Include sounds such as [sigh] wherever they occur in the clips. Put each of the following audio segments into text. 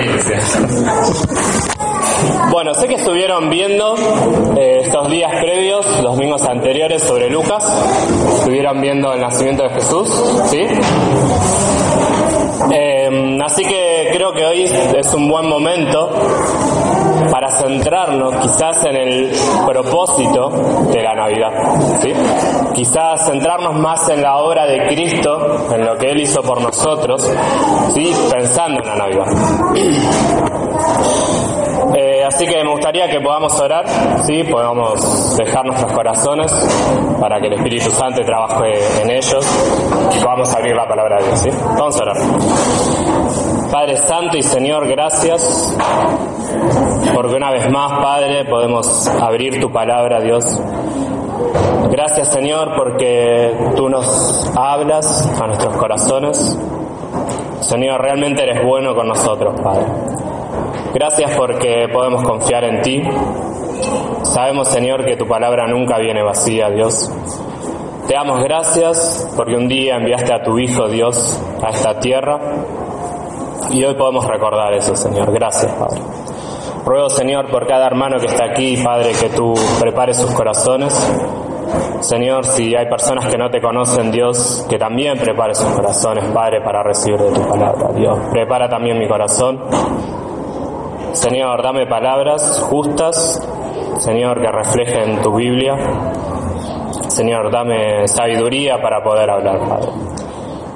iglesia. Bueno, sé que estuvieron viendo eh, estos días previos, los domingos anteriores, sobre Lucas. Estuvieron viendo el nacimiento de Jesús, ¿sí? Eh, así que creo que hoy es un buen momento para centrarnos quizás en el propósito de la Navidad. Quizás centrarnos más en la obra de Cristo, en lo que Él hizo por nosotros, pensando en la Navidad. [clears throat] Eh, así que me gustaría que podamos orar, podamos dejar nuestros corazones para que el Espíritu Santo trabaje en ellos y podamos abrir la palabra de Dios. Vamos a orar. Padre Santo y Señor, gracias porque una vez más, Padre, podemos abrir tu palabra, Dios. Gracias, Señor, porque tú nos hablas a nuestros corazones. Señor, realmente eres bueno con nosotros, Padre. Gracias porque podemos confiar en ti. Sabemos, Señor, que tu palabra nunca viene vacía, Dios. Te damos gracias porque un día enviaste a tu Hijo, Dios, a esta tierra. Y hoy podemos recordar eso, Señor. Gracias, Padre. Ruego, Señor, por cada hermano que está aquí, Padre, que tú prepares sus corazones. Señor, si hay personas que no te conocen, Dios, que también prepare sus corazones, Padre, para recibir de tu palabra. Dios, prepara también mi corazón. Señor, dame palabras justas, Señor, que reflejen tu Biblia. Señor, dame sabiduría para poder hablar, Padre.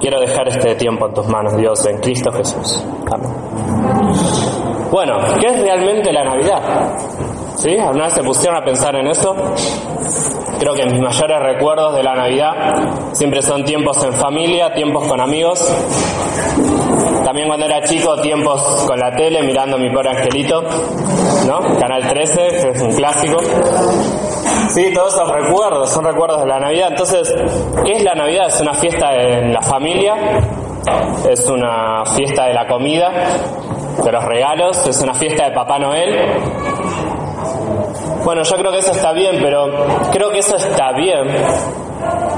Quiero dejar este tiempo en tus manos, Dios, en Cristo Jesús. Amén. Bueno, ¿qué es realmente la Navidad? ¿Sí? ¿Alguna vez se pusieron a pensar en eso? Creo que mis mayores recuerdos de la Navidad siempre son tiempos en familia, tiempos con amigos. También cuando era chico, tiempos con la tele, mirando mi pobre angelito, ¿no? Canal 13, que es un clásico. Sí, todos esos recuerdos, son recuerdos de la Navidad. Entonces, ¿qué es la Navidad? Es una fiesta en la familia, es una fiesta de la comida, de los regalos, es una fiesta de Papá Noel. Bueno, yo creo que eso está bien, pero creo que eso está bien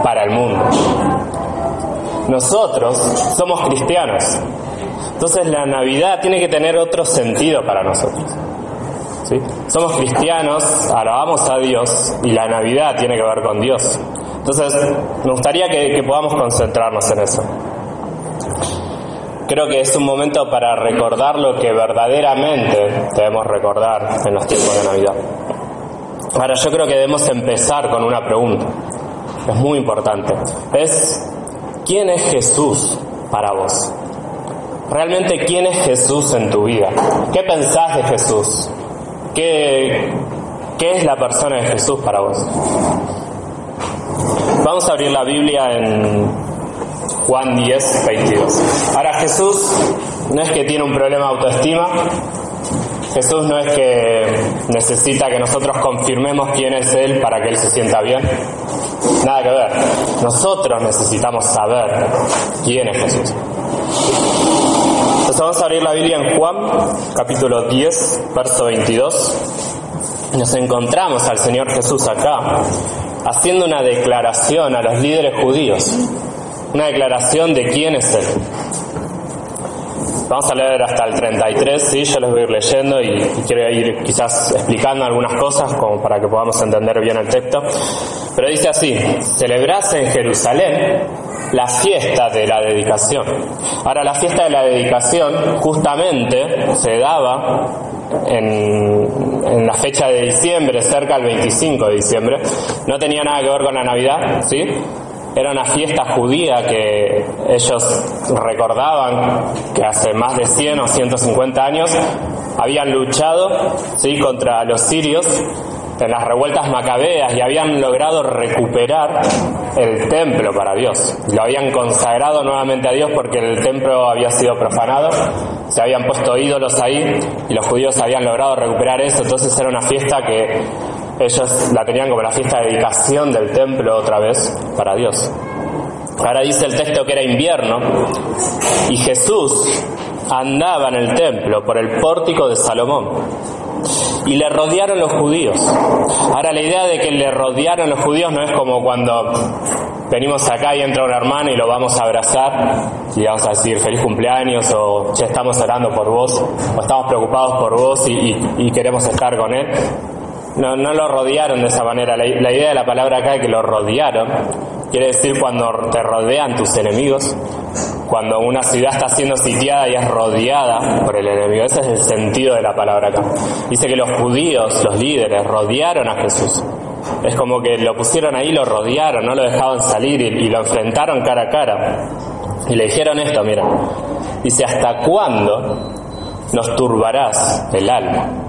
para el mundo. Nosotros somos cristianos, entonces la Navidad tiene que tener otro sentido para nosotros. ¿sí? Somos cristianos, alabamos a Dios y la Navidad tiene que ver con Dios. Entonces, me gustaría que, que podamos concentrarnos en eso. Creo que es un momento para recordar lo que verdaderamente debemos recordar en los tiempos de Navidad. Ahora yo creo que debemos empezar con una pregunta. Es muy importante. Es, ¿quién es Jesús para vos? Realmente, ¿quién es Jesús en tu vida? ¿Qué pensás de Jesús? ¿Qué, qué es la persona de Jesús para vos? Vamos a abrir la Biblia en Juan 10, 22. Ahora Jesús no es que tiene un problema de autoestima, Jesús no es que necesita que nosotros confirmemos quién es Él para que Él se sienta bien. Nada que ver. Nosotros necesitamos saber quién es Jesús. Entonces vamos a abrir la Biblia en Juan, capítulo 10, verso 22. Nos encontramos al Señor Jesús acá, haciendo una declaración a los líderes judíos una declaración de quién es Él. Vamos a leer hasta el 33, sí, yo les voy a ir leyendo y, quiero ir quizás explicando algunas cosas como para que podamos entender bien el texto. Pero dice así, celebrase en Jerusalén la fiesta de la dedicación. Ahora, la fiesta de la dedicación justamente se daba en, en, la fecha de diciembre, cerca del 25 de diciembre. No tenía nada que ver con la Navidad, ¿sí? Era una fiesta judía que ellos recordaban que hace más de 100 o 150 años habían luchado ¿sí? contra los sirios en las revueltas macabeas y habían logrado recuperar el templo para Dios. Lo habían consagrado nuevamente a Dios porque el templo había sido profanado, se habían puesto ídolos ahí y los judíos habían logrado recuperar eso. Entonces era una fiesta que ellos la tenían como la fiesta de dedicación del templo otra vez para Dios. Ahora dice el texto que era invierno y Jesús andaba en el templo por el pórtico de Salomón y le rodearon los judíos. Ahora la idea de que le rodearon los judíos no es como cuando venimos acá y entra un hermano y lo vamos a abrazar y vamos a decir feliz cumpleaños o ya estamos orando por vos o estamos preocupados por vos y, queremos estar con él. No, no lo rodearon de esa manera. La, idea de la palabra acá es que lo rodearon. Quiere decir cuando te rodean tus enemigos, cuando una ciudad está siendo sitiada y es rodeada por el enemigo. Ese es el sentido de la palabra acá. Dice que los judíos, los líderes, rodearon a Jesús. Es como que lo pusieron ahí, lo rodearon, no lo dejaban salir y, lo enfrentaron cara a cara. Y le dijeron esto, mira, dice, ¿hasta cuándo nos turbarás el alma?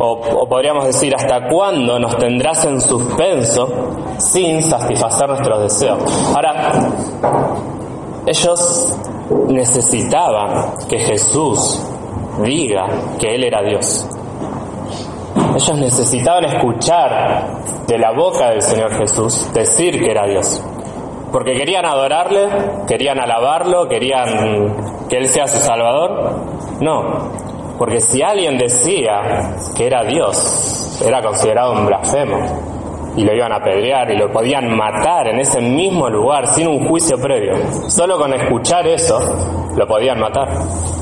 O, podríamos decir, ¿hasta cuándo nos tendrás en suspenso sin satisfacer nuestros deseos? Ahora, ellos necesitaban que Jesús diga que Él era Dios. Ellos necesitaban escuchar de la boca del Señor Jesús decir que era Dios. Porque querían adorarle, querían alabarlo, querían que Él sea su Salvador. No, porque si alguien decía que era Dios, era considerado un blasfemo y lo iban a apedrear y lo podían matar en ese mismo lugar sin un juicio previo. Solo con escuchar eso lo podían matar.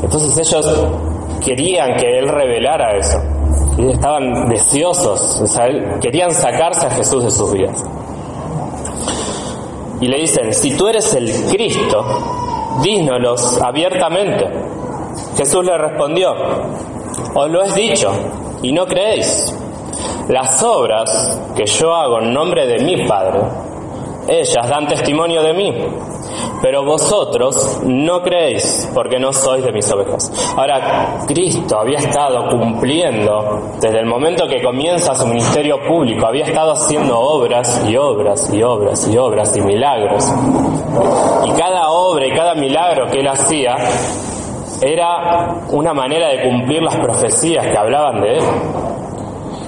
Entonces ellos querían que Él revelara eso estaban deseosos, querían sacarse a Jesús de sus vidas. Y le dicen, si tú eres el Cristo, dínolos abiertamente. Jesús le respondió, os lo he dicho y no creéis. Las obras que yo hago en nombre de mi Padre, ellas dan testimonio de mí, pero vosotros no creéis porque no sois de mis ovejas. Ahora, Cristo había estado cumpliendo desde el momento que comienza su ministerio público, había estado haciendo obras y obras y obras y obras y milagros. Y cada obra y cada milagro que él hacía era una manera de cumplir las profecías que hablaban de él.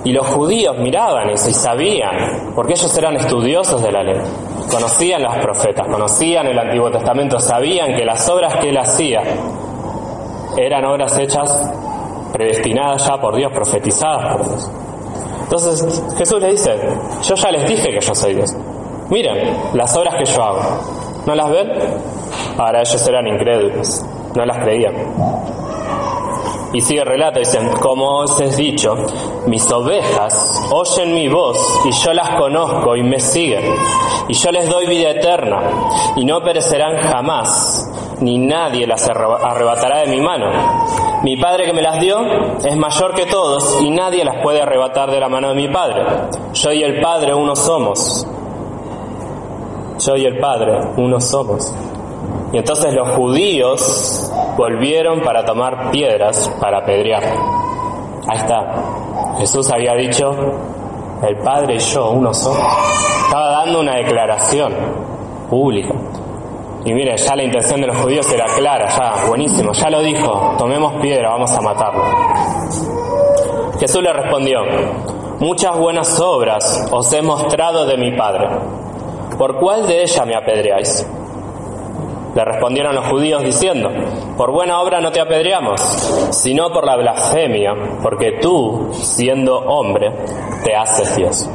Y los judíos miraban eso y sabían, porque ellos eran estudiosos de la ley conocían las profetas, conocían el Antiguo Testamento, sabían que las obras que él hacía eran obras hechas, predestinadas ya por Dios, profetizadas por Dios. Entonces Jesús le dice, yo ya les dije que yo soy Dios. Miren las obras que yo hago. ¿No las ven? Ahora ellos eran incrédulos, no las creían. Y sigue el relato, dicen, como os he dicho, mis ovejas oyen mi voz y yo las conozco y me siguen. Y yo les doy vida eterna y no perecerán jamás, ni nadie las arrebatará de mi mano. Mi Padre que me las dio es mayor que todos y nadie las puede arrebatar de la mano de mi Padre. Yo y el Padre uno somos. Yo y el Padre uno somos. Y entonces los judíos volvieron para tomar piedras para apedrear. Ahí está. Jesús había dicho, el Padre y yo, uno somos. Estaba dando una declaración pública. Y mire, ya la intención de los judíos era clara, ya, buenísimo, ya lo dijo, tomemos piedra, vamos a matarlo. Jesús le respondió, muchas buenas obras os he mostrado de mi Padre. ¿Por cuál de ellas me apedreáis? Le respondieron los judíos diciendo, por buena obra no te apedreamos, sino por la blasfemia, porque tú, siendo hombre, te haces Dios.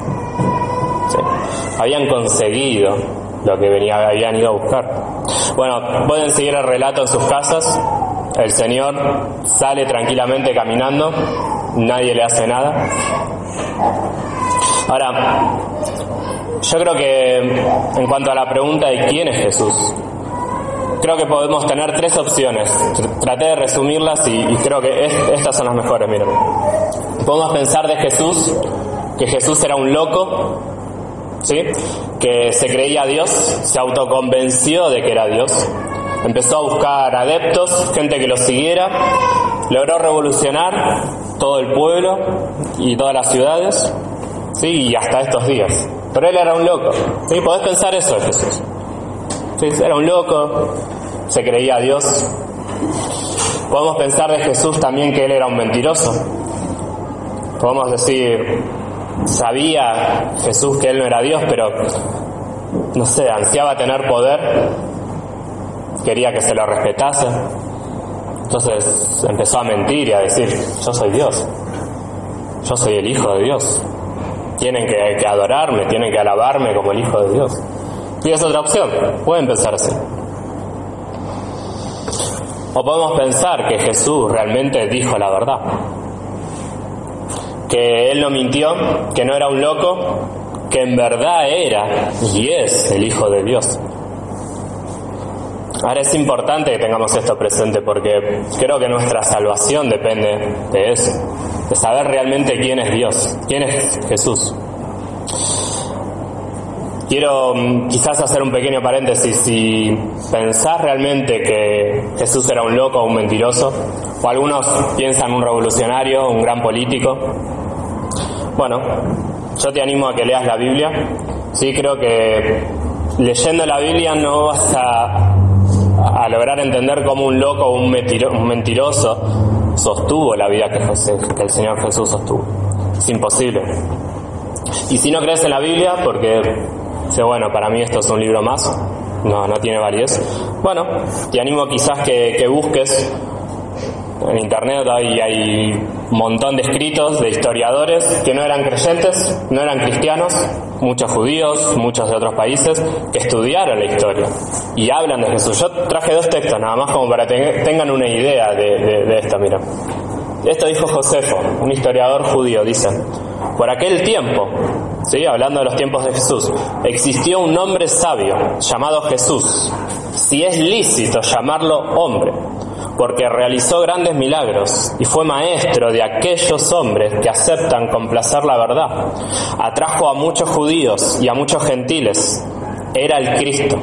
Habían conseguido lo que venía, habían ido a buscar. Bueno, pueden seguir el relato en sus casas. El Señor sale tranquilamente caminando, nadie le hace nada. Ahora, yo creo que en cuanto a la pregunta de quién es Jesús, creo que podemos tener tres opciones. Traté de resumirlas y, creo que estas son las mejores, miren. Podemos pensar de Jesús, que Jesús era un loco, ¿sí? Que se creía Dios, se autoconvenció de que era Dios. Empezó a buscar adeptos, gente que lo siguiera, logró revolucionar todo el pueblo y todas las ciudades, ¿sí? Y hasta estos días. Pero él era un loco, ¿sí? Podés pensar eso de Jesús. Era un loco, se creía Dios. Podemos pensar de Jesús también que Él era un mentiroso. Podemos decir, sabía Jesús que Él no era Dios, pero, no sé, ansiaba tener poder, quería que se lo respetase. Entonces empezó a mentir y a decir, yo soy Dios, yo soy el Hijo de Dios. Tienen que, que adorarme, tienen que alabarme como el Hijo de Dios. Y es otra opción, pueden pensar así. O podemos pensar que Jesús realmente dijo la verdad, que Él no mintió, que no era un loco, que en verdad era y es el Hijo de Dios. Ahora es importante que tengamos esto presente porque creo que nuestra salvación depende de eso, de saber realmente quién es Dios, quién es Jesús. Quiero mm, quizás hacer un pequeño paréntesis. Si pensás realmente que Jesús era un loco o un mentiroso, o algunos piensan un revolucionario, un gran político, bueno, yo te animo a que leas la Biblia. Sí, creo que leyendo la Biblia no vas a, lograr entender cómo un loco o un, mentiroso sostuvo la vida que, que el Señor Jesús sostuvo. Es imposible. Y si no crees en la Biblia, porque dice, bueno, para mí esto es un libro más, no, no tiene validez. Bueno, te animo quizás que, que busques en internet hay, hay un montón de escritos de historiadores que no eran creyentes, no eran cristianos, muchos judíos, muchos de otros países, que estudiaron la historia y hablan de Jesús. Yo traje dos textos nada más como para que tengan una idea de, esto, mira. Esto dijo Josefo, un historiador judío, dicen. Por aquel tiempo, ¿sí? hablando de los tiempos de Jesús, existió un hombre sabio llamado Jesús, si es lícito llamarlo hombre, porque realizó grandes milagros y fue maestro de aquellos hombres que aceptan complacer la verdad. Atrajo a muchos judíos y a muchos gentiles. Era el Cristo.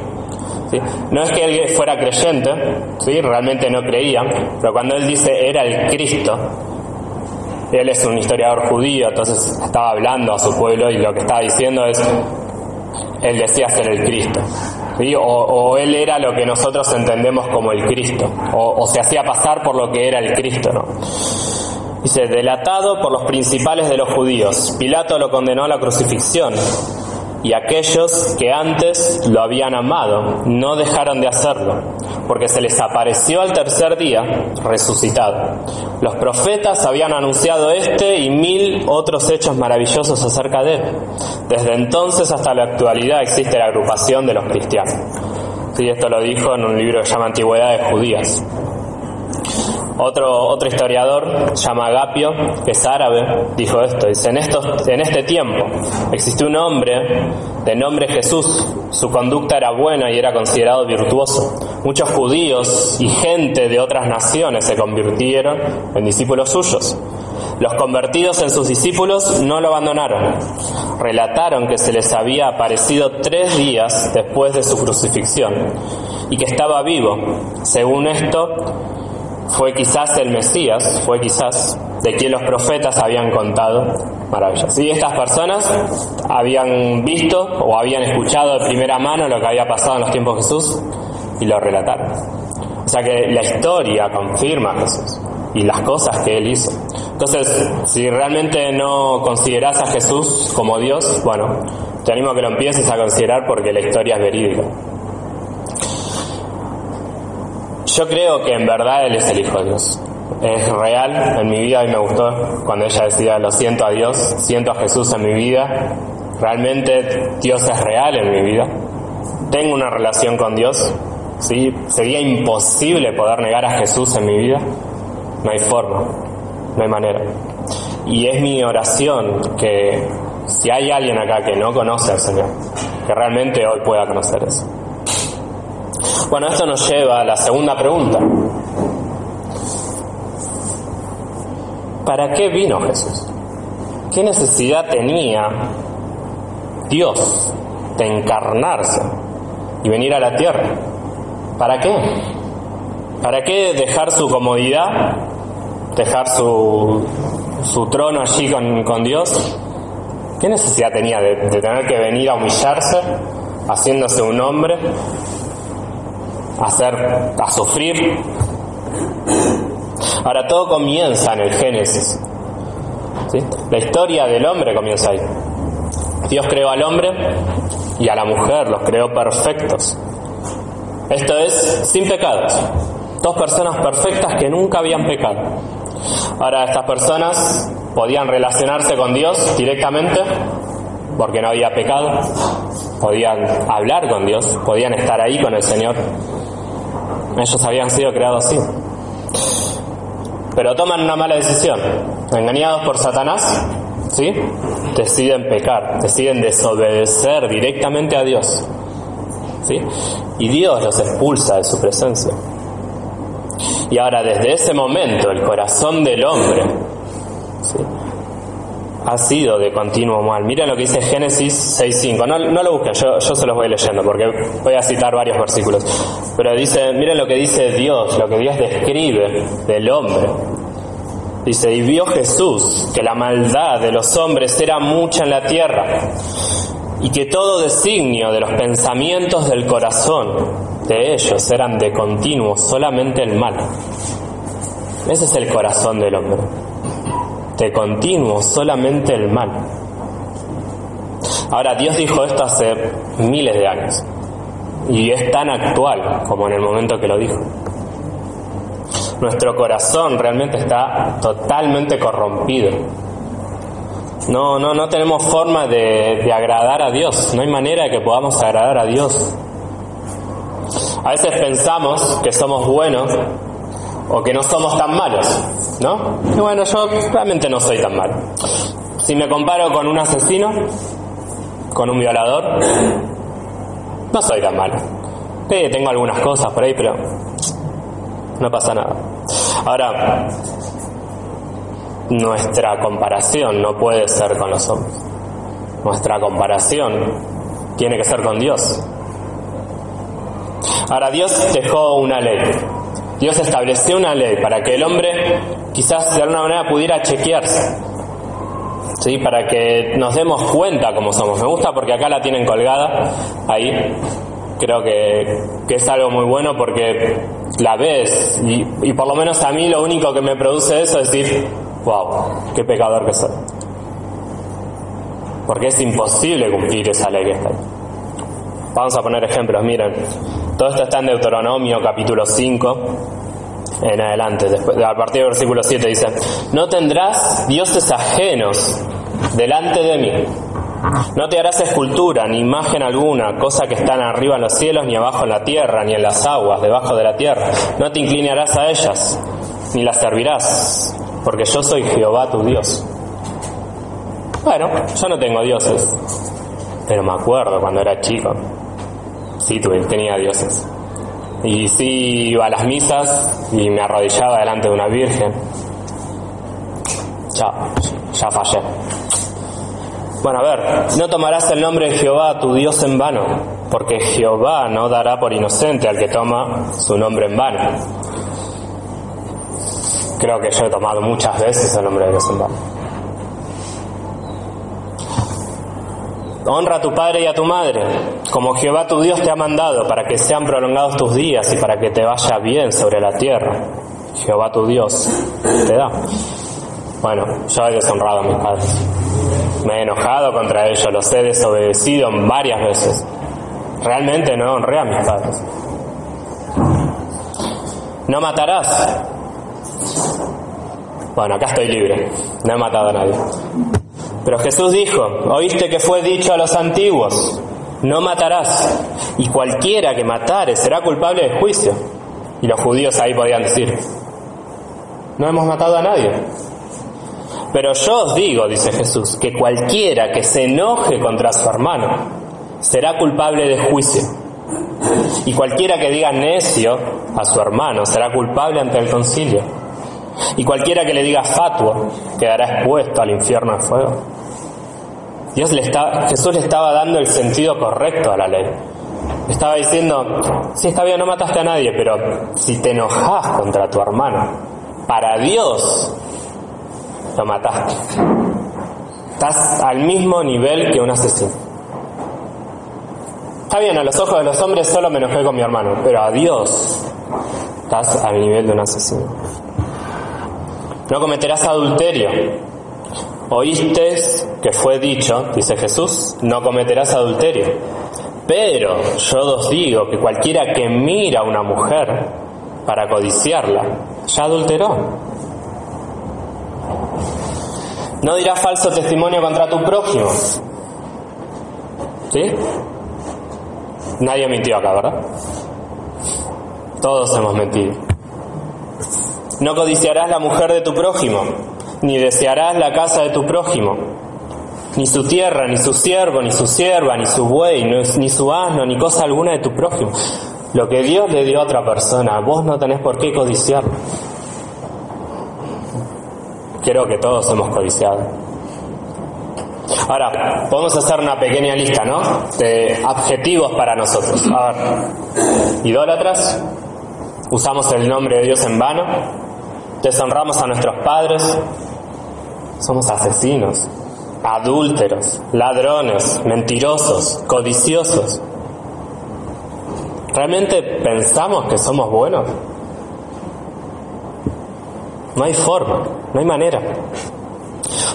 No es que él fuera creyente, ¿sí? realmente no creía, pero cuando él dice era el Cristo, él es un historiador judío, entonces estaba hablando a su pueblo y lo que estaba diciendo es, él decía ser el Cristo. O, él era lo que nosotros entendemos como el Cristo, o, se hacía pasar por lo que era el Cristo, ¿no? Dice, delatado por los principales de los judíos, Pilato lo condenó a la crucifixión y aquellos que antes lo habían amado no dejaron de hacerlo, porque se les apareció al tercer día resucitado. Los profetas habían anunciado este y mil otros hechos maravillosos acerca de él. Desde entonces hasta la actualidad existe la agrupación de los cristianos. Sí, esto lo dijo en un libro que se llama Antigüedades Judías. Otro, otro historiador, llama Agapio, que es árabe, dijo esto, dice, en, estos, en este tiempo existió un hombre de nombre Jesús, su conducta era buena y era considerado virtuoso. Muchos judíos y gente de otras naciones se convirtieron en discípulos suyos. Los convertidos en sus discípulos no lo abandonaron. Relataron que se les había aparecido tres días después de su crucifixión y que estaba vivo. Según esto, fue quizás el Mesías, fue quizás de quien los profetas habían contado maravillas. Y estas personas habían visto o habían escuchado de primera mano lo que había pasado en los tiempos de Jesús y lo relataron. O sea que la historia confirma a Jesús y las cosas que él hizo. Entonces, si realmente no consideras a Jesús como Dios, bueno, te animo a que lo empieces a considerar porque la historia es verídica. Yo creo que en verdad Él es el Hijo de Dios. Es real en mi vida y me gustó cuando ella decía, lo siento a Dios, siento a Jesús en mi vida. Realmente Dios es real en mi vida. Tengo una relación con Dios. ¿sí? Sería imposible poder negar a Jesús en mi vida. No hay forma, no hay manera. Y es mi oración que si hay alguien acá que no conoce al Señor, que realmente hoy pueda conocer eso. Bueno, esto nos lleva a la segunda pregunta. ¿Para qué vino Jesús? ¿Qué necesidad tenía Dios de encarnarse y venir a la tierra? ¿Para qué? ¿Para qué dejar su comodidad, dejar su, su trono allí con, Dios? ¿Qué necesidad tenía de, de tener que venir a humillarse, haciéndose un hombre, a hacer, a sufrir. Ahora todo comienza en el Génesis. La historia del hombre comienza ahí. Dios creó al hombre y a la mujer, los creó perfectos. Esto es sin pecados. Dos personas perfectas que nunca habían pecado. Ahora estas personas podían relacionarse con Dios directamente porque no había pecado podían hablar con Dios, podían estar ahí con el Señor. Ellos habían sido creados así. Pero toman una mala decisión. Engañados por Satanás, ¿sí? Deciden pecar, deciden desobedecer directamente a Dios. ¿Sí? Y Dios los expulsa de su presencia. Y ahora desde ese momento el corazón del hombre ¿sí? Ha sido de continuo mal. Miren lo que dice Génesis 6.5. No, no lo busquen, yo, yo se los voy leyendo porque voy a citar varios versículos. Pero dice, miren lo que dice Dios, lo que Dios describe del hombre. Dice, y vio Jesús que la maldad de los hombres era mucha en la tierra y que todo designio de los pensamientos del corazón de ellos eran de continuo solamente el mal. Ese es el corazón del hombre de continuo, solamente el mal. Ahora, Dios dijo esto hace miles de años y es tan actual como en el momento que lo dijo. Nuestro corazón realmente está totalmente corrompido. No, no, no tenemos forma de, de agradar a Dios. No hay manera de que podamos agradar a Dios. A veces pensamos que somos buenos o que no somos tan malos, ¿no? Y bueno, yo realmente no soy tan malo. Si me comparo con un asesino, con un violador, no soy tan malo. Tengo algunas cosas por ahí, pero no pasa nada. Ahora, nuestra comparación no puede ser con los hombres. Nuestra comparación tiene que ser con Dios. Ahora, Dios dejó una ley. Dios estableció una ley para que el hombre quizás de alguna manera pudiera chequearse, ¿sí? para que nos demos cuenta cómo somos. Me gusta porque acá la tienen colgada ahí. Creo que, que es algo muy bueno porque la ves y, y, por lo menos a mí lo único que me produce eso es decir, wow, qué pecador que soy. Porque es imposible cumplir esa ley que está ahí. Vamos a poner ejemplos, miren. Todo esto está en Deuteronomio capítulo 5, en adelante, después, a partir del versículo 7 dice, no tendrás dioses ajenos delante de mí. No te harás escultura, ni imagen alguna, cosa que están arriba en los cielos, ni abajo en la tierra, ni en las aguas, debajo de la tierra. No te inclinarás a ellas, ni las servirás, porque yo soy Jehová tu Dios. Bueno, yo no tengo dioses, pero me acuerdo cuando era chico sí tenía dioses. Y sí iba a las misas y me arrodillaba delante de una virgen. Ya, ya fallé. Bueno, a ver, no tomarás el nombre de Jehová, tu Dios, en vano, porque Jehová no dará por inocente al que toma su nombre en vano. Creo que yo he tomado muchas veces el nombre de Dios en vano. Honra a tu padre y a tu madre, como Jehová tu Dios te ha mandado, para que sean prolongados tus días y para que te vaya bien sobre la tierra. Jehová tu Dios te da. Bueno, yo he deshonrado a mis padres. Me he enojado contra ellos, los he desobedecido varias veces. Realmente no honré a mis padres. No matarás. Bueno, acá estoy libre. No he matado a nadie. Pero Jesús dijo, oíste que fue dicho a los antiguos, no matarás, y cualquiera que matare será culpable de juicio. Y los judíos ahí podían decir, no hemos matado a nadie. Pero yo os digo, dice Jesús, que cualquiera que se enoje contra su hermano será culpable de juicio. Y cualquiera que diga necio a su hermano será culpable ante el concilio. Y cualquiera que le diga fatuo quedará expuesto al infierno de fuego. Dios le está, Jesús le estaba dando el sentido correcto a la ley. estaba diciendo, sí está bien, no mataste a nadie, pero si te enojas contra tu hermano, para Dios lo mataste. Estás al mismo nivel que un asesino. Está bien, a los ojos de los hombres solo me enojé con mi hermano, pero a Dios estás al nivel de un asesino. No cometerás adulterio. Oíste que fue dicho, dice Jesús, no cometerás adulterio. Pero yo os digo que cualquiera que mira a una mujer para codiciarla, ya adulteró. No dirás falso testimonio contra tu prójimo. ¿Sí? Nadie mintió acá, ¿verdad? Todos hemos mentido. No codiciarás la mujer de tu prójimo, ni desearás la casa de tu prójimo, ni su tierra, ni su siervo, ni su sierva, ni su buey, ni su asno, ni cosa alguna de tu prójimo. Lo que Dios le dio a otra persona, vos no tenés por qué codiciarlo. Quiero que todos hemos codiciado. Ahora, podemos hacer una pequeña lista, ¿no? De adjetivos para nosotros. A ver, idólatras, usamos el nombre de Dios en vano, deshonramos a nuestros padres, somos asesinos, adúlteros, ladrones, mentirosos, codiciosos. ¿Realmente pensamos que somos buenos? No hay forma, no hay manera.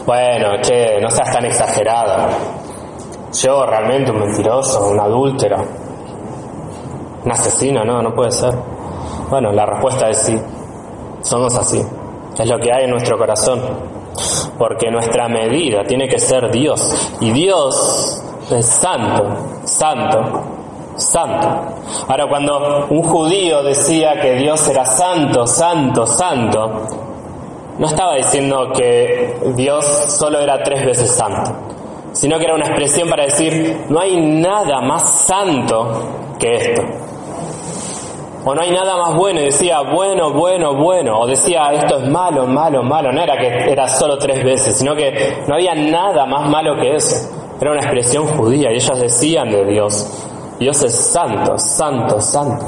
Bueno, che, no seas tan exagerado. Yo realmente un mentiroso, un adúltero, un asesino, no, no puede ser. Bueno, la respuesta es sí. Somos así. Es lo que hay en nuestro corazón. Porque nuestra medida tiene que ser Dios. Y Dios es santo, santo, santo. Ahora, cuando un judío decía que Dios era santo, santo, santo, no estaba diciendo que Dios solo era tres veces santo, sino que era una expresión para decir, no hay nada más santo que esto. O no hay nada más bueno, y decía, bueno, bueno, bueno, o decía, esto es malo, malo, malo. No era que era solo tres veces, sino que no había nada más malo que eso. Era una expresión judía y ellos decían de Dios, Dios es santo, santo, santo.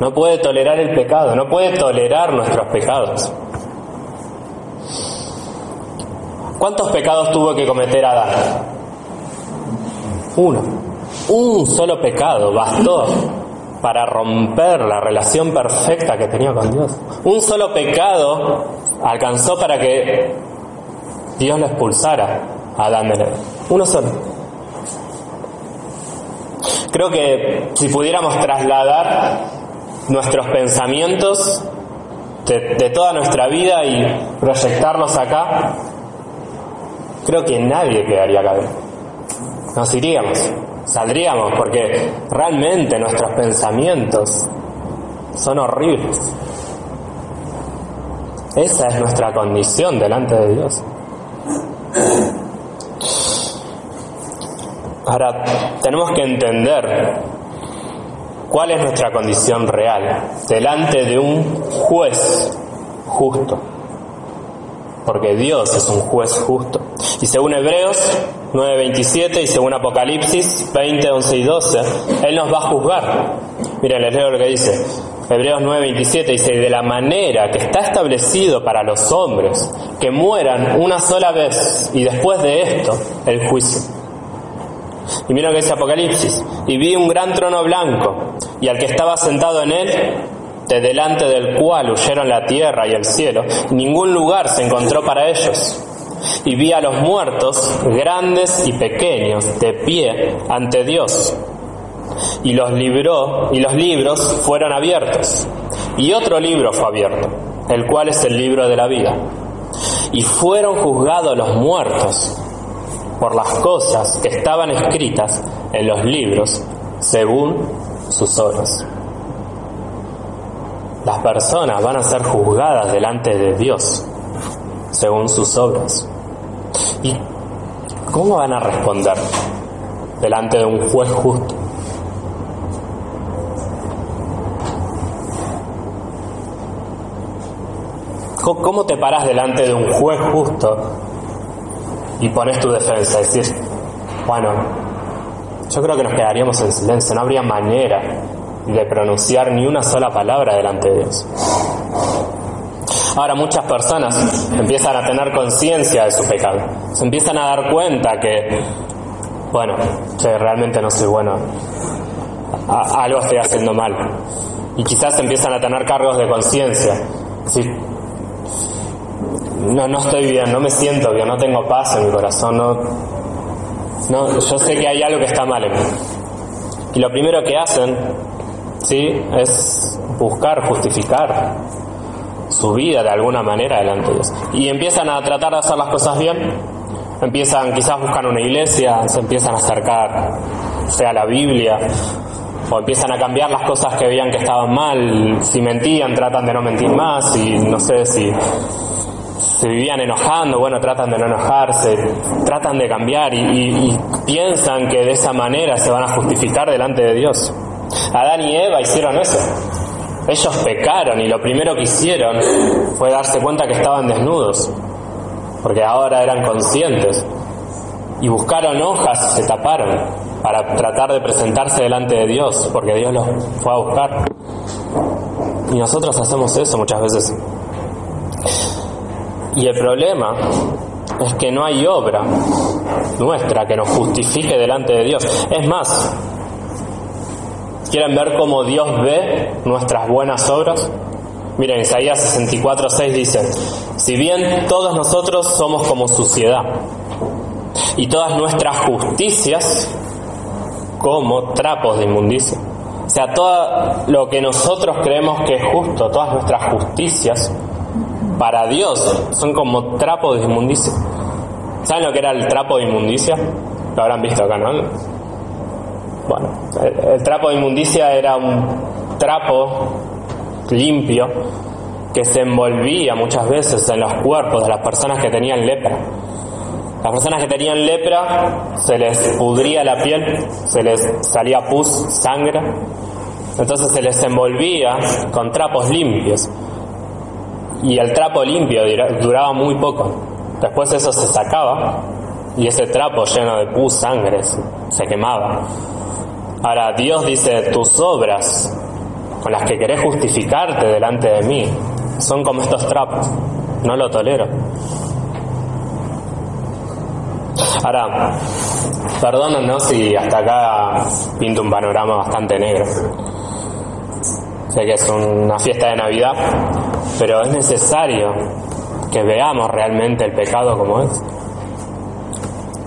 No puede tolerar el pecado, no puede tolerar nuestros pecados. ¿Cuántos pecados tuvo que cometer Adán? Uno. Un solo pecado bastó para romper la relación perfecta que tenía con Dios. Un solo pecado alcanzó para que Dios lo expulsara a Adán de Uno solo. Creo que si pudiéramos trasladar nuestros pensamientos de, toda nuestra vida y proyectarlos acá, creo que nadie quedaría acá. Nos iríamos, saldríamos, porque realmente nuestros pensamientos son horribles. Esa es nuestra condición delante de Dios. Ahora, tenemos que entender cuál es nuestra condición real delante de un juez justo. Porque Dios es un juez justo. Y según Hebreos 9:27 y según Apocalipsis 20, 11 y 12, Él nos va a juzgar. Miren, les leo lo que dice. Hebreos 9:27 dice, de la manera que está establecido para los hombres que mueran una sola vez y después de esto el juicio. Y mira lo que dice Apocalipsis. Y vi un gran trono blanco, y al que estaba sentado en él, de delante del cual huyeron la tierra y el cielo, ningún lugar se encontró para ellos. Y vi a los muertos, grandes y pequeños, de pie ante Dios. Y los libró, y los libros fueron abiertos. Y otro libro fue abierto, el cual es el libro de la vida. Y fueron juzgados los muertos por las cosas que estaban escritas en los libros según sus obras. Las personas van a ser juzgadas delante de Dios según sus obras. ¿Y cómo van a responder delante de un juez justo? ¿Cómo te paras delante de un juez justo y pones tu defensa, decir, bueno, yo creo que nos quedaríamos en silencio, no habría manera de pronunciar ni una sola palabra delante de Dios. Ahora muchas personas empiezan a tener conciencia de su pecado, se empiezan a dar cuenta que, bueno, que realmente no soy bueno, algo estoy haciendo mal. Y quizás empiezan a tener cargos de conciencia. Sí, no, no estoy bien, no me siento bien, no tengo paz en mi corazón, no, yo sé que hay algo que está mal en mí. Y lo primero que hacen, sí, es buscar justificar su vida de alguna manera delante de Dios. Y empiezan a tratar de hacer las cosas bien, empiezan, quizás buscan una iglesia, se empiezan a acercar, sea la Biblia, o empiezan a cambiar las cosas que veían que estaban mal, si mentían tratan de no mentir más y no sé si se vivían enojando, bueno, tratan de no enojarse, tratan de cambiar y, y, piensan que de esa manera se van a justificar delante de Dios. Adán y Eva hicieron eso. Ellos pecaron y lo primero que hicieron fue darse cuenta que estaban desnudos, porque ahora eran conscientes. Y buscaron hojas y se taparon para tratar de presentarse delante de Dios, porque Dios los fue a buscar. Y nosotros hacemos eso muchas veces. Y el problema es que no hay obra nuestra que nos justifique delante de Dios. Es más, ¿quieren ver cómo Dios ve nuestras buenas obras? Miren, Isaías 64.6 dice, si bien todos nosotros somos como suciedad, y todas nuestras justicias como trapos de inmundicia. O sea, todo lo que nosotros creemos que es justo, todas nuestras justicias, para Dios son como trapos de inmundicia. ¿Saben lo que era el trapo de inmundicia? Lo habrán visto acá, ¿no? Bueno, el, trapo de inmundicia era un trapo limpio que se envolvía muchas veces en los cuerpos de las personas que tenían lepra. Las personas que tenían lepra se les pudría la piel, se les salía pus, sangre, entonces se les envolvía con trapos limpios y el trapo limpio duraba muy poco. Después eso se sacaba y ese trapo lleno de pus, sangre, se quemaba. Ahora Dios dice, tus obras con las que querés justificarte delante de mí son como estos trapos, no lo tolero. Ahora, perdónanos si hasta acá pinto un panorama bastante negro. Sé que es una fiesta de Navidad, pero es necesario que veamos realmente el pecado como es.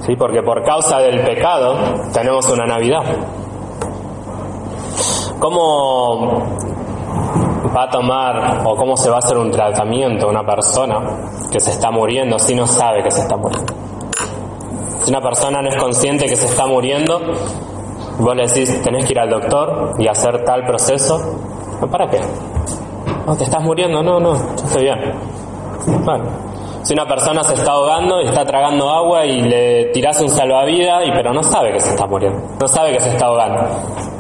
¿Sí? Porque por causa del pecado tenemos una Navidad. ¿Cómo va a tomar o cómo se va a hacer un tratamiento una persona que se está muriendo si no sabe que se está muriendo? Si una persona no es consciente que se está muriendo, vos le decís, tenés que ir al doctor y hacer tal proceso, ¿para qué? No, te estás muriendo, no, no, yo estoy bien. Bueno, si una persona se está ahogando y está tragando agua y le tirás un salvavidas, y, pero no sabe que se está muriendo, no sabe que se está ahogando,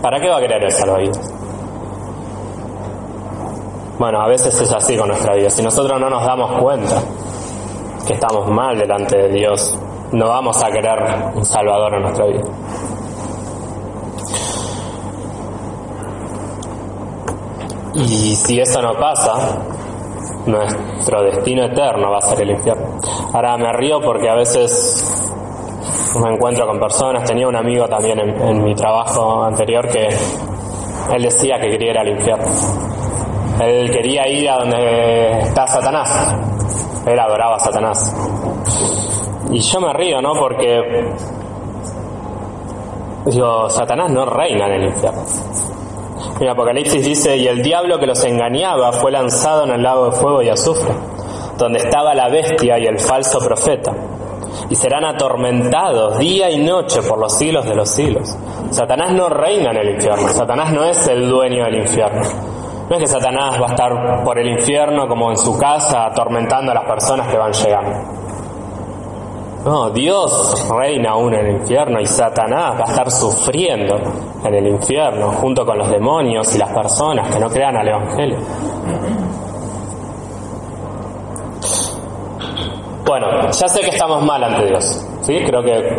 ¿para qué va a querer el salvavidas? Bueno, a veces es así con nuestra vida. Si nosotros no nos damos cuenta que estamos mal delante de Dios, no vamos a querer un Salvador en nuestra vida. Y si eso no pasa, nuestro destino eterno va a ser el infierno. Ahora me río porque a veces me encuentro con personas, tenía un amigo también en, mi trabajo anterior que él decía que quería ir al infierno. Él quería ir a donde está Satanás. Él adoraba a Satanás. Y yo me río, ¿no? Porque digo, Satanás no reina en el infierno. En Apocalipsis dice, y el diablo que los engañaba fue lanzado en el lago de fuego y azufre, donde estaba la bestia y el falso profeta, y serán atormentados día y noche por los siglos de los siglos. Satanás no reina en el infierno, Satanás no es el dueño del infierno. No es que Satanás va a estar por el infierno como en su casa atormentando a las personas que van llegando. No, Dios reina aún en el infierno y Satanás va a estar sufriendo en el infierno junto con los demonios y las personas que no crean al Evangelio. Bueno, ya sé que estamos mal ante Dios, ¿sí? Creo que,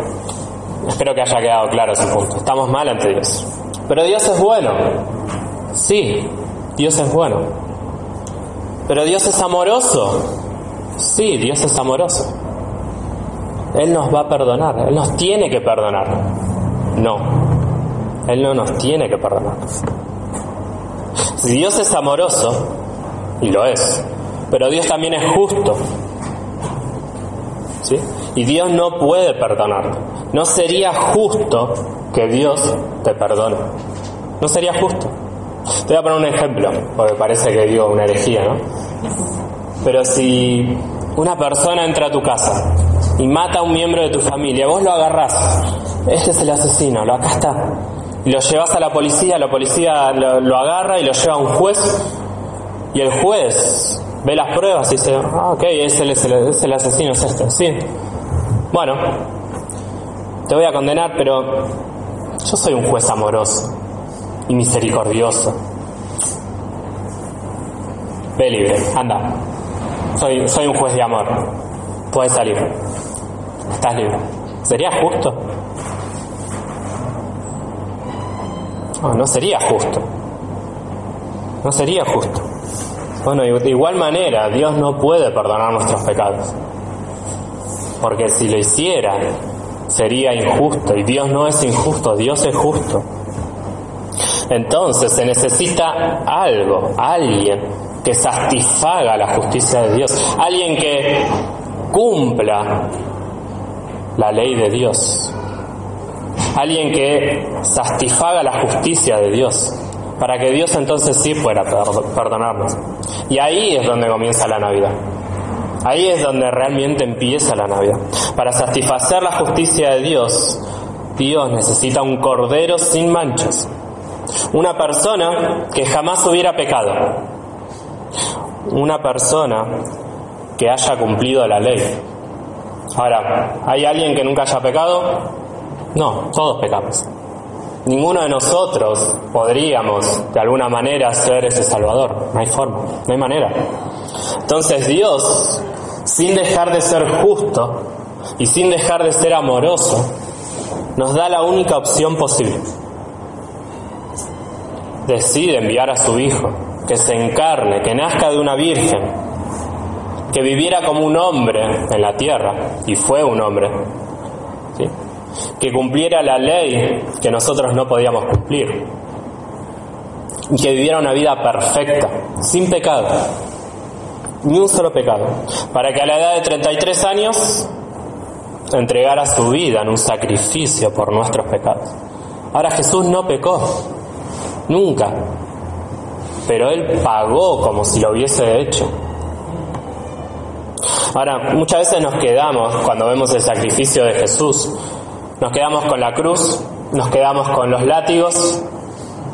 espero que haya quedado claro ese punto. Estamos mal ante Dios. Pero Dios es bueno. Sí, Dios es bueno. Pero Dios es amoroso. Sí, Dios es amoroso. Él nos va a perdonar, Él nos tiene que perdonar. No, Él no nos tiene que perdonar. Si Dios es amoroso, y lo es, pero Dios también es justo, ¿sí? Y Dios no puede perdonar. No sería justo que Dios te perdone. No sería justo. Te voy a poner un ejemplo, porque parece que digo una herejía, ¿no? Pero si una persona entra a tu casa y mata a un miembro de tu familia, vos lo agarrás, este es el asesino, lo acá está. y lo llevas a la policía, la policía lo, agarra y lo lleva a un juez y el juez ve las pruebas y dice, ah, ok, es el, es el, asesino, es este, sí. Bueno, te voy a condenar, pero yo soy un juez amoroso y misericordioso. Ve libre, anda. Soy, soy un juez de amor. Puedes salir. Estás libre. ¿Sería justo? No, no sería justo. No sería justo. Bueno, de igual manera, Dios no puede perdonar nuestros pecados. Porque si lo hiciera, sería injusto. Y Dios no es injusto, Dios es justo. Entonces se necesita algo, alguien que satisfaga la justicia de Dios, alguien que cumpla la ley de Dios, alguien que satisfaga la justicia de Dios, para que Dios entonces sí pueda perdonarnos. Y ahí es donde comienza la Navidad. Ahí es donde realmente empieza la Navidad. Para satisfacer la justicia de Dios, Dios necesita un cordero sin manchas. Una persona que jamás hubiera pecado. Una persona que haya cumplido la ley. Ahora, ¿hay alguien que nunca haya pecado? No, todos pecamos. Ninguno de nosotros podríamos de alguna manera ser ese Salvador. No hay forma, no hay manera. Entonces Dios, sin dejar de ser justo y sin dejar de ser amoroso, nos da la única opción posible. Decide enviar a su Hijo, que se encarne, que nazca de una virgen, que viviera como un hombre en la tierra, y fue un hombre, que cumpliera la ley que nosotros no podíamos cumplir, y que viviera una vida perfecta, sin pecado, ni un solo pecado, para que a la edad de 33 años entregara su vida en un sacrificio por nuestros pecados. Ahora Jesús no pecó, nunca, pero Él pagó como si lo hubiese hecho. Ahora, muchas veces nos quedamos, cuando vemos el sacrificio de Jesús, nos quedamos con la cruz, nos quedamos con los látigos,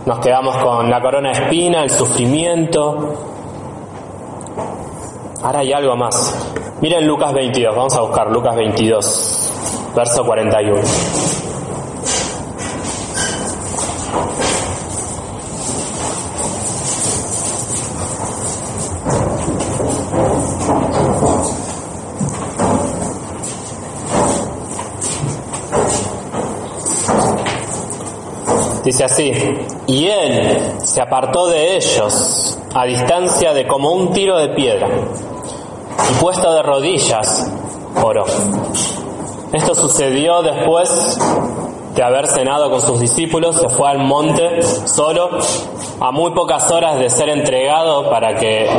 nos quedamos con la corona de espina, el sufrimiento, Ahora hay algo más. Miren Lucas 22, vamos a buscar Lucas 22, verso 41. Dice así, y él se apartó de ellos a distancia de como un tiro de piedra y puesto de rodillas oró. Esto sucedió después de haber cenado con sus discípulos, se fue al monte solo a muy pocas horas de ser entregado para que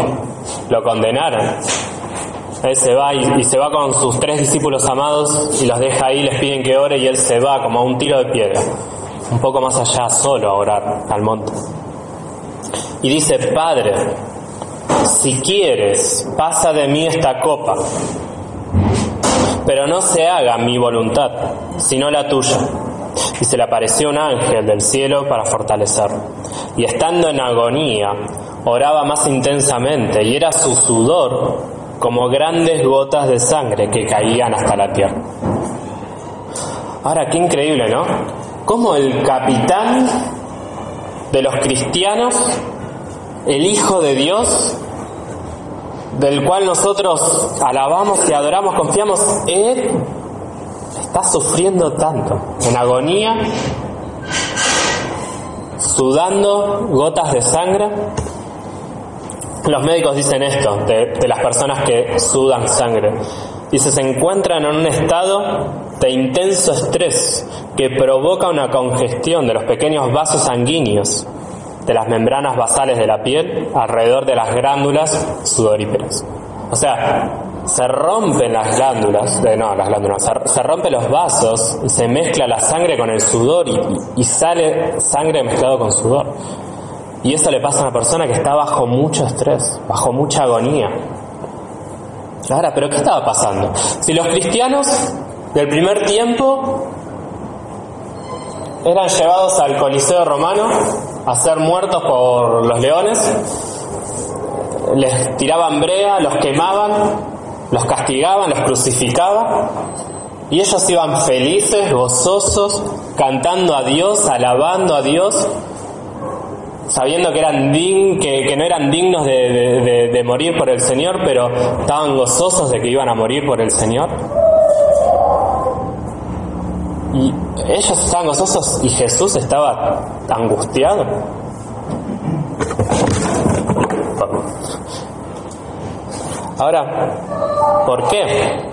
lo condenaran. Él se va y, y, se va con sus tres discípulos amados y los deja ahí, les piden que ore y él se va como a un tiro de piedra un poco más allá solo a orar al monte. Y dice, Padre, si quieres, pasa de mí esta copa, pero no se haga mi voluntad, sino la tuya. Y se le apareció un ángel del cielo para fortalecer. Y estando en agonía, oraba más intensamente, y era su sudor como grandes gotas de sangre que caían hasta la tierra. Ahora, qué increíble, ¿no? Como el capitán de los cristianos, el Hijo de Dios, del cual nosotros alabamos y adoramos, confiamos, Él está sufriendo tanto, en agonía, sudando gotas de sangre. Los médicos dicen esto de, de las personas que sudan sangre. Dice, se encuentran en un estado de intenso estrés que provoca una congestión de los pequeños vasos sanguíneos de las membranas basales de la piel alrededor de las glándulas sudoríferas. O sea, se rompen las glándulas, eh, no, las glándulas, se, rompen los vasos y se mezcla la sangre con el sudor y, sale sangre mezclado con sudor. Y eso le pasa a una persona que está bajo mucho estrés, bajo mucha agonía. Ahora, ¿pero qué estaba pasando? Si los cristianos del primer tiempo eran llevados al Coliseo romano a ser muertos por los leones, les tiraban brea, los quemaban, los castigaban, los crucificaban, y ellos iban felices, gozosos, cantando a Dios, alabando a Dios, sabiendo que, eran que, no eran dignos de morir por el Señor, pero estaban gozosos de que iban a morir por el Señor. Y ellos estaban gozosos y Jesús estaba angustiado. Ahora, ¿por qué?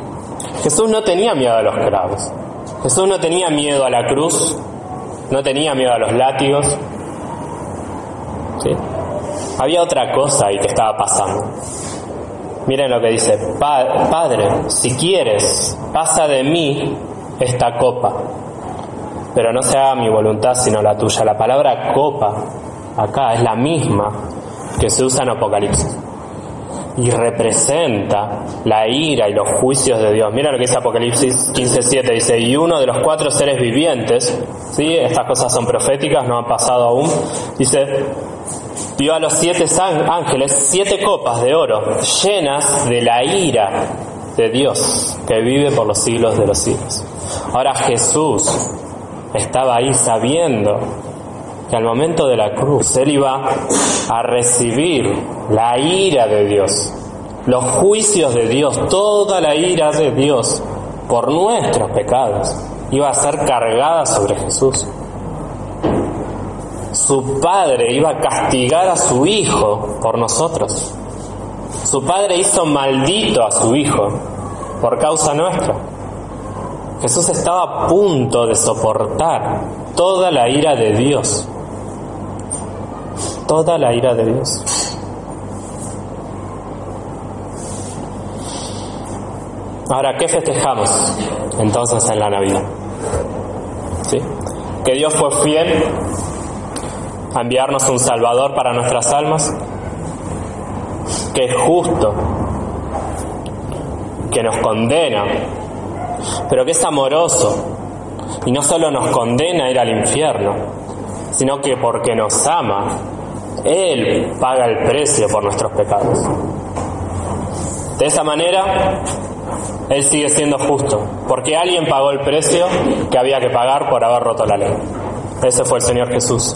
Jesús no tenía miedo a los clavos. Jesús no tenía miedo a la cruz, no tenía miedo a los látigos. Había otra cosa ahí que estaba pasando. Miren lo que dice, Padre, si quieres, pasa de mí esta copa, pero no se haga mi voluntad sino la tuya. La palabra copa acá es la misma que se usa en Apocalipsis y representa la ira y los juicios de Dios. Mira lo que dice Apocalipsis 15:7, dice, y uno de los cuatro seres vivientes, ¿sí? estas cosas son proféticas, no han pasado aún, dice, vio a los siete ángeles siete copas de oro llenas de la ira de Dios que vive por los siglos de los siglos. Ahora Jesús estaba ahí sabiendo que al momento de la cruz Él iba a recibir la ira de Dios, los juicios de Dios, toda la ira de Dios por nuestros pecados iba a ser cargada sobre Jesús. Su padre iba a castigar a su hijo por nosotros. Su padre hizo maldito a su hijo por causa nuestra. Jesús estaba a punto de soportar toda la ira de Dios. Toda la ira de Dios. Ahora, ¿qué festejamos entonces en la Navidad? ¿Sí? Que Dios fue fiel a enviarnos un Salvador para nuestras almas, que es justo, que nos condena pero que es amoroso y no solo nos condena a ir al infierno, sino que porque nos ama, Él paga el precio por nuestros pecados. De esa manera, Él sigue siendo justo, porque alguien pagó el precio que había que pagar por haber roto la ley. Ese fue el Señor Jesús.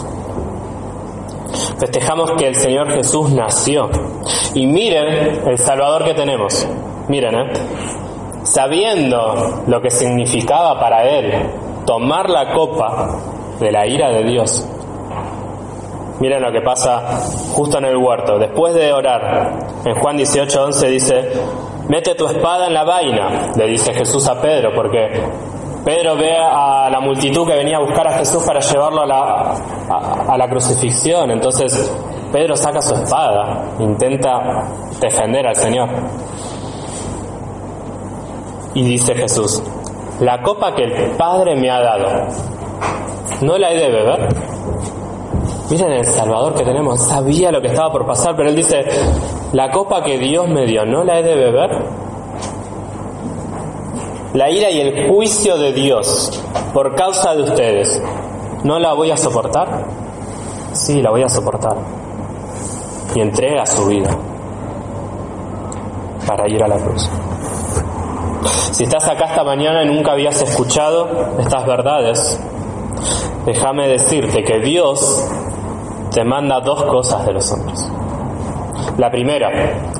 Festejamos que el Señor Jesús nació. Y miren el Salvador que tenemos. Miren, ¿eh? Sabiendo lo que significaba para él tomar la copa de la ira de Dios. Miren lo que pasa justo en el huerto. Después de orar, en Juan 18:11 dice, mete tu espada en la vaina, le dice Jesús a Pedro, porque Pedro ve a la multitud que venía a buscar a Jesús para llevarlo a la, a la crucifixión. Entonces Pedro saca su espada, intenta defender al Señor. Y dice Jesús, la copa que el Padre me ha dado, ¿no la he de beber? Miren el Salvador que tenemos, sabía lo que estaba por pasar, pero él dice, la copa que Dios me dio, ¿no la he de beber? La ira y el juicio de Dios por causa de ustedes, ¿no la voy a soportar? Sí, la voy a soportar. Y entrega su vida para ir a la cruz. Si estás acá esta mañana y nunca habías escuchado estas verdades, déjame decirte que Dios te manda dos cosas de los hombres. La primera,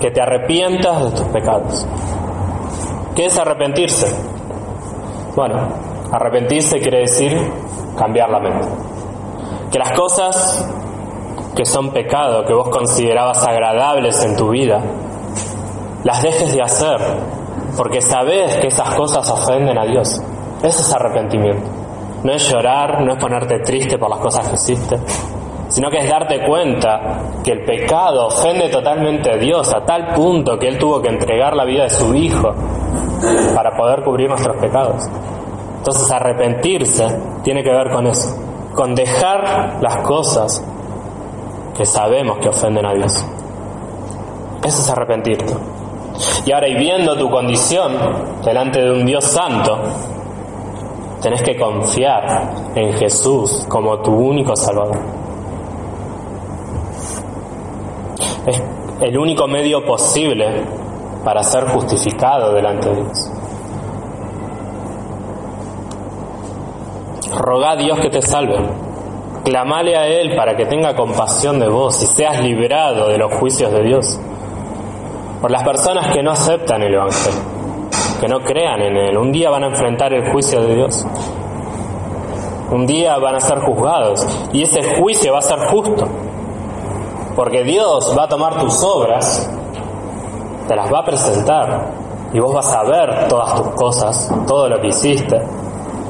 que te arrepientas de tus pecados. ¿Qué es arrepentirse? Bueno, arrepentirse quiere decir cambiar la mente. Que las cosas que son pecado, que vos considerabas agradables en tu vida, las dejes de hacer porque sabes que esas cosas ofenden a Dios. Ese es arrepentimiento. No es llorar, no es ponerte triste por las cosas que hiciste, sino que es darte cuenta que el pecado ofende totalmente a Dios a tal punto que Él tuvo que entregar la vida de su Hijo para poder cubrir nuestros pecados. Entonces arrepentirse tiene que ver con eso, con dejar las cosas que sabemos que ofenden a Dios. Eso es arrepentirte. Y ahora, y viendo tu condición delante de un Dios santo, Tenés que confiar en Jesús como tu único Salvador. Es el único medio posible para ser justificado delante de Dios. Roga a Dios que te salve. Clamale a Él para que tenga compasión de vos y seas liberado de los juicios de Dios. Por las personas que no aceptan el Evangelio que no crean en Él. Un día van a enfrentar el juicio de Dios. Un día van a ser juzgados. Y ese juicio va a ser justo. Porque Dios va a tomar tus obras, te las va a presentar. Y vos vas a ver todas tus cosas, todo lo que hiciste,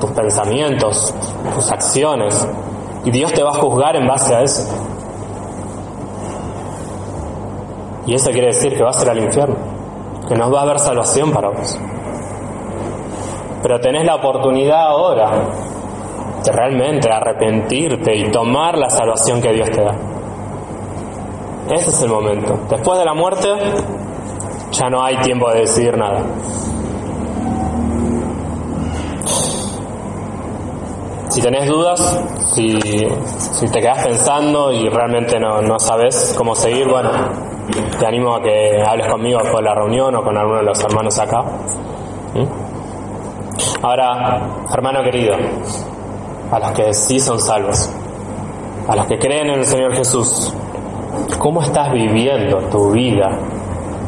tus pensamientos, tus acciones. Y Dios te va a juzgar en base a eso. Y eso quiere decir que vas a ir al infierno, que no va a haber salvación para vos. Pero tenés la oportunidad ahora de realmente arrepentirte y tomar la salvación que Dios te da. Ese es el momento. Después de la muerte ya no hay tiempo de decidir nada. Si tenés dudas, si, te quedas pensando y realmente no, no sabes cómo seguir, bueno, te animo a que hables conmigo después de la reunión o con alguno de los hermanos acá. Ahora, hermano querido, a los que sí son salvos, a los que creen en el Señor Jesús, ¿cómo estás viviendo tu vida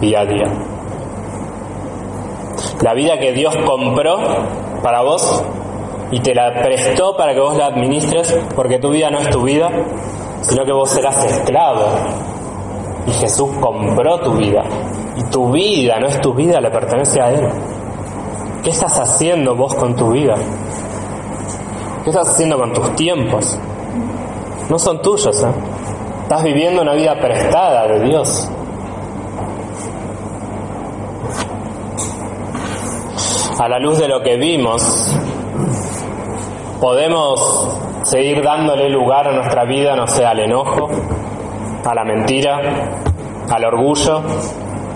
día a día? La vida que Dios compró para vos y te la prestó para que vos la administres, porque tu vida no es tu vida, sino que vos serás esclavo. Y Jesús compró tu vida. Y tu vida no es tu vida, le pertenece a Él. ¿Qué estás haciendo vos con tu vida? ¿Qué estás haciendo con tus tiempos? No son tuyos, ¿eh? Estás viviendo una vida prestada de Dios. A la luz de lo que vimos, podemos seguir dándole lugar a nuestra vida, no sé, al enojo, a la mentira, al orgullo,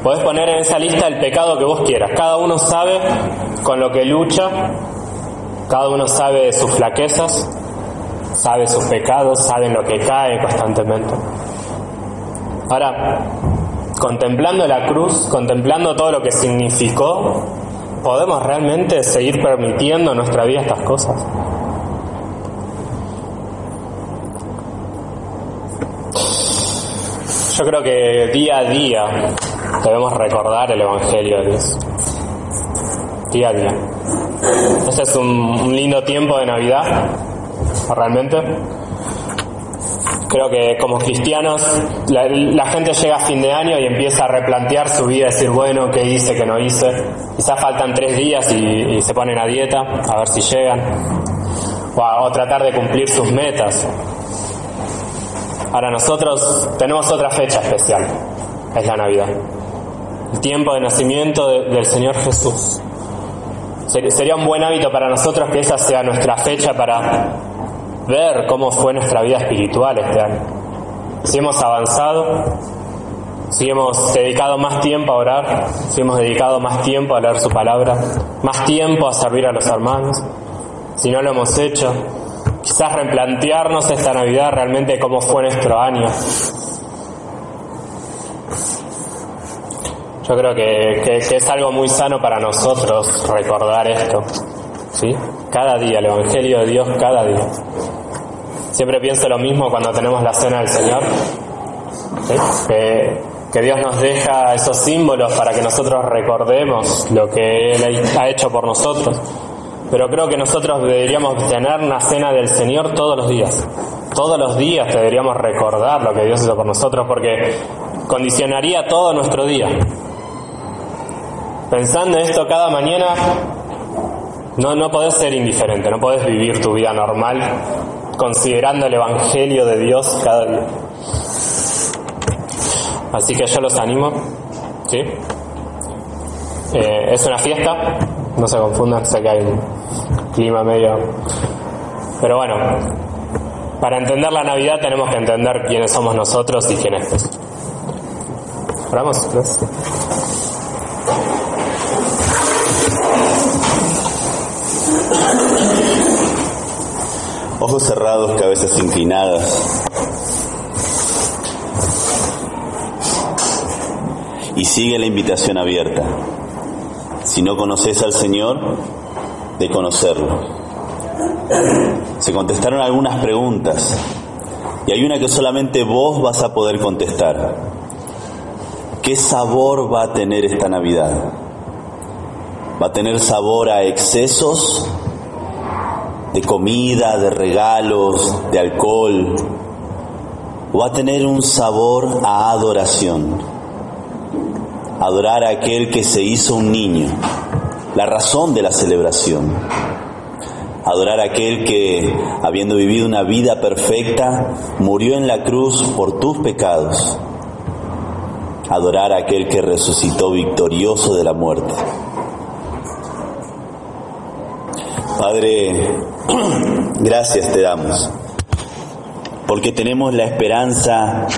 Podés poner en esa lista el pecado que vos quieras. Cada uno sabe con lo que lucha, cada uno sabe sus flaquezas, sabe sus pecados, sabe en lo que cae constantemente. Ahora, contemplando la cruz, contemplando todo lo que significó, ¿podemos realmente seguir permitiendo en nuestra vida estas cosas? Yo creo que día a día debemos recordar el Evangelio de Dios. Día a día. Este es un, lindo tiempo de Navidad, realmente. Creo que como cristianos la, gente llega a fin de año y empieza a replantear su vida, decir, bueno, ¿qué hice, qué no hice? Quizás faltan tres días y, se ponen a dieta, a ver si llegan, o, o tratar de cumplir sus metas. Ahora nosotros tenemos otra fecha especial, es la Navidad el tiempo de nacimiento del Señor Jesús. Sería un buen hábito para nosotros que esa sea nuestra fecha para ver cómo fue nuestra vida espiritual este año. Si hemos avanzado, si hemos dedicado más tiempo a orar, si hemos dedicado más tiempo a leer su palabra, más tiempo a servir a los hermanos, si no lo hemos hecho, quizás replantearnos esta Navidad realmente cómo fue nuestro año, Yo creo que, es algo muy sano para nosotros recordar esto. ¿sí? Cada día, el Evangelio de Dios cada día. Siempre pienso lo mismo cuando tenemos la cena del Señor. Que, que Dios nos deja esos símbolos para que nosotros recordemos lo que Él ha hecho por nosotros. Pero creo que nosotros deberíamos tener una cena del Señor todos los días. Todos los días deberíamos recordar lo que Dios hizo por nosotros porque condicionaría todo nuestro día. Pensando en esto cada mañana, no, no podés ser indiferente, no podés vivir tu vida normal considerando el Evangelio de Dios cada día. Así que yo los animo, ¿sí? Eh, es una fiesta, no se confundan, sé que hay un clima medio... Pero bueno, para entender la Navidad tenemos que entender quiénes somos nosotros y quién es Oramos, ojos cerrados, cabezas inclinadas. Y sigue la invitación abierta. Si no conoces al Señor, de conocerlo. Se contestaron algunas preguntas y hay una que solamente vos vas a poder contestar. ¿Qué sabor va a tener esta Navidad? ¿Va a tener sabor a excesos de comida, de regalos, de alcohol? ¿O va a tener un sabor a adoración? Adorar a aquel que se hizo un niño, la razón de la celebración adorar a aquel que, habiendo vivido una vida perfecta, murió en la cruz por tus pecados, adorar a aquel que resucitó victorioso de la muerte. Padre, [clears throat] gracias te damos, porque tenemos la esperanza